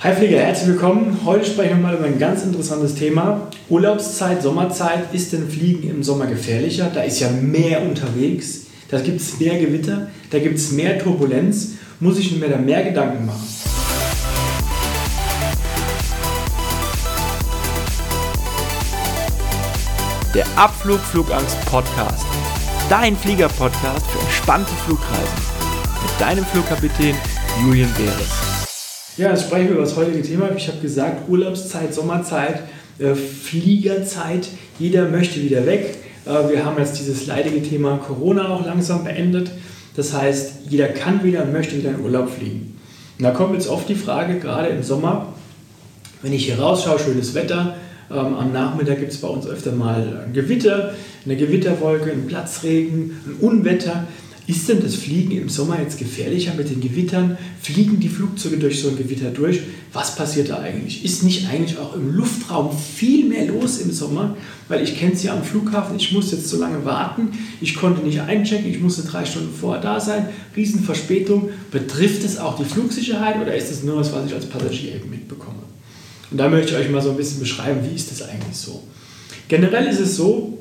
Hi Flieger, herzlich willkommen. Heute sprechen wir mal über ein ganz interessantes Thema. Urlaubszeit, Sommerzeit. Ist denn Fliegen im Sommer gefährlicher? Da ist ja mehr unterwegs. Da gibt es mehr Gewitter, da gibt es mehr Turbulenz. Muss ich mir da mehr Gedanken machen? Der Abflug Flugangst Podcast. Dein Flieger-Podcast für entspannte Flugreisen. Mit deinem Flugkapitän Julian Beres. Ja, jetzt sprechen wir über das heutige Thema. Ich habe gesagt, Urlaubszeit, Sommerzeit, äh, Fliegerzeit. Jeder möchte wieder weg. Äh, wir haben jetzt dieses leidige Thema Corona auch langsam beendet. Das heißt, jeder kann wieder und möchte wieder in Urlaub fliegen. Und da kommt jetzt oft die Frage, gerade im Sommer, wenn ich hier rausschaue, schönes Wetter, ähm, am Nachmittag gibt es bei uns öfter mal ein Gewitter, eine Gewitterwolke, einen Platzregen, ein Unwetter. Ist denn das Fliegen im Sommer jetzt gefährlicher mit den Gewittern? Fliegen die Flugzeuge durch so ein Gewitter durch? Was passiert da eigentlich? Ist nicht eigentlich auch im Luftraum viel mehr los im Sommer? Weil ich kenne es ja am Flughafen, ich musste jetzt so lange warten, ich konnte nicht einchecken, ich musste drei Stunden vorher da sein, Riesenverspätung. Betrifft es auch die Flugsicherheit oder ist es nur was, was ich als Passagier eben mitbekomme? Und da möchte ich euch mal so ein bisschen beschreiben, wie ist das eigentlich so? Generell ist es so,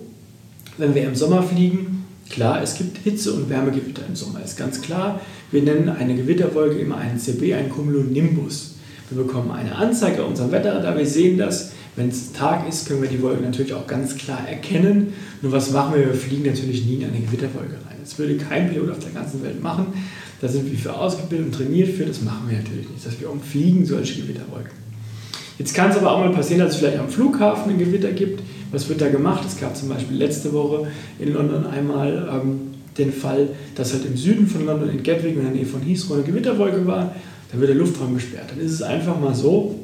wenn wir im Sommer fliegen, Klar, es gibt Hitze- und Wärmegewitter im Sommer, ist ganz klar. Wir nennen eine Gewitterwolke immer einen CB, einen Cumulonimbus. Wir bekommen eine Anzeige auf unserem Wetterradar, wir sehen das. Wenn es Tag ist, können wir die Wolke natürlich auch ganz klar erkennen. Nur was machen wir? Wir fliegen natürlich nie in eine Gewitterwolke rein. Das würde kein Pilot auf der ganzen Welt machen. Da sind wir für ausgebildet und trainiert für. Das machen wir natürlich nicht, dass wir umfliegen solche Gewitterwolken. Jetzt kann es aber auch mal passieren, dass es vielleicht am Flughafen ein Gewitter gibt. Was wird da gemacht? Es gab zum Beispiel letzte Woche in London einmal ähm, den Fall, dass halt im Süden von London, in Gatwick, in der Nähe von Heathrow, eine Gewitterwolke war. Da wird der Luftraum gesperrt. Dann ist es einfach mal so,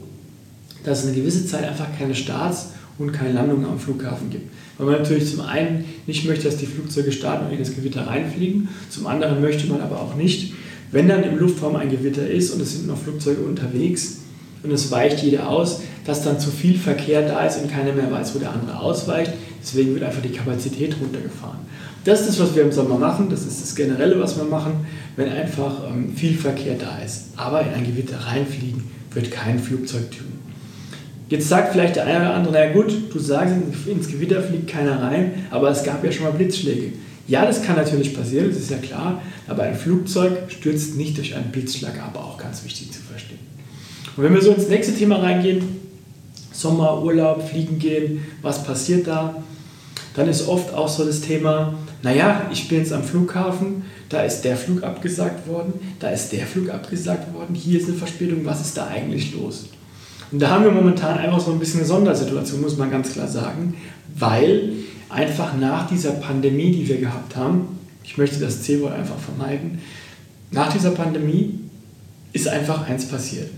dass es eine gewisse Zeit einfach keine Starts und keine Landungen am Flughafen gibt. Weil man natürlich zum einen nicht möchte, dass die Flugzeuge starten und in das Gewitter reinfliegen. Zum anderen möchte man aber auch nicht, wenn dann im Luftraum ein Gewitter ist und es sind noch Flugzeuge unterwegs, und es weicht jeder aus, dass dann zu viel Verkehr da ist und keiner mehr weiß, wo der andere ausweicht. Deswegen wird einfach die Kapazität runtergefahren. Das ist das, was wir im Sommer machen, das ist das Generelle, was wir machen, wenn einfach ähm, viel Verkehr da ist. Aber in ein Gewitter reinfliegen wird kein Flugzeug tun. Jetzt sagt vielleicht der eine oder andere, na gut, du sagst, ins Gewitter fliegt keiner rein, aber es gab ja schon mal Blitzschläge. Ja, das kann natürlich passieren, das ist ja klar, aber ein Flugzeug stürzt nicht durch einen Blitzschlag ab, auch ganz wichtig zu verstehen. Und wenn wir so ins nächste Thema reingehen, Sommer, Urlaub, Fliegen gehen, was passiert da? Dann ist oft auch so das Thema, naja, ich bin jetzt am Flughafen, da ist der Flug abgesagt worden, da ist der Flug abgesagt worden, hier ist eine Verspätung, was ist da eigentlich los? Und da haben wir momentan einfach so ein bisschen eine Sondersituation, muss man ganz klar sagen, weil einfach nach dieser Pandemie, die wir gehabt haben, ich möchte das C-Wort einfach vermeiden, nach dieser Pandemie ist einfach eins passiert.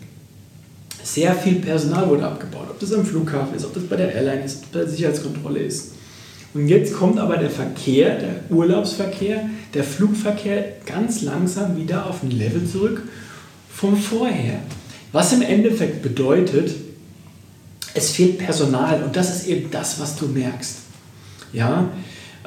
Sehr viel Personal wurde abgebaut, ob das am Flughafen ist, ob das bei der Airline ist, ob das bei der Sicherheitskontrolle ist. Und jetzt kommt aber der Verkehr, der Urlaubsverkehr, der Flugverkehr ganz langsam wieder auf ein Level zurück vom vorher. Was im Endeffekt bedeutet, es fehlt Personal und das ist eben das, was du merkst. Ja,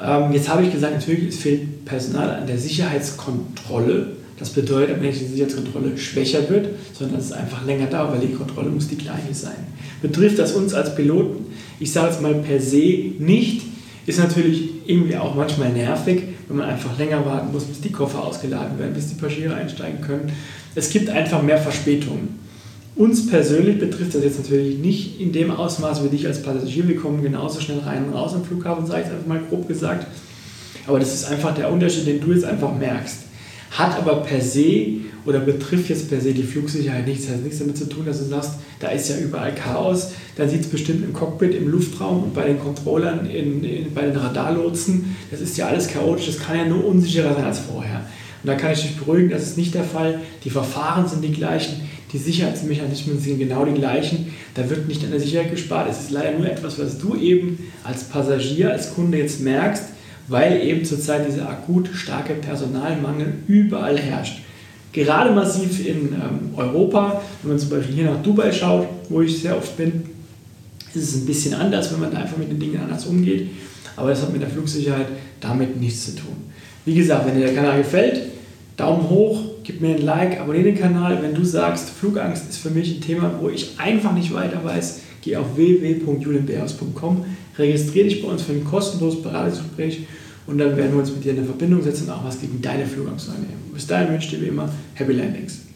ähm, jetzt habe ich gesagt, natürlich es fehlt Personal an der Sicherheitskontrolle das bedeutet, wenn die Sicherheitskontrolle schwächer wird, sondern es ist einfach länger da, weil die Kontrolle muss die gleiche sein. Betrifft das uns als Piloten? Ich sage es mal per se nicht. Ist natürlich irgendwie auch manchmal nervig, wenn man einfach länger warten muss, bis die Koffer ausgeladen werden, bis die Passagiere einsteigen können. Es gibt einfach mehr Verspätungen. Uns persönlich betrifft das jetzt natürlich nicht in dem Ausmaß wie dich als Passagier. Wir kommen genauso schnell rein und raus am Flughafen, sage ich es einfach mal grob gesagt. Aber das ist einfach der Unterschied, den du jetzt einfach merkst hat aber per se oder betrifft jetzt per se die Flugsicherheit nichts. Hat nichts damit zu tun, dass du sagst, da ist ja überall Chaos. Da sieht es bestimmt im Cockpit, im Luftraum und bei den Controllern, in, in, bei den Radarlotsen. Das ist ja alles chaotisch. Das kann ja nur unsicherer sein als vorher. Und da kann ich dich beruhigen, das ist nicht der Fall. Die Verfahren sind die gleichen, die Sicherheitsmechanismen sind genau die gleichen. Da wird nicht an der Sicherheit gespart. Es ist leider nur etwas, was du eben als Passagier, als Kunde jetzt merkst weil eben zurzeit dieser akut starke Personalmangel überall herrscht. Gerade massiv in ähm, Europa, wenn man zum Beispiel hier nach Dubai schaut, wo ich sehr oft bin, ist es ein bisschen anders, wenn man einfach mit den Dingen anders umgeht. Aber das hat mit der Flugsicherheit damit nichts zu tun. Wie gesagt, wenn dir der Kanal gefällt, Daumen hoch, gib mir ein Like, abonniere den Kanal. Wenn du sagst, Flugangst ist für mich ein Thema, wo ich einfach nicht weiter weiß, geh auf www.julienbeers.com, registriere dich bei uns für ein kostenloses Beratungsgespräch und dann werden wir uns mit dir in Verbindung setzen und auch was gegen deine Flugangst unternehmen. Bis dahin wünsche ich dir wie immer Happy Landings.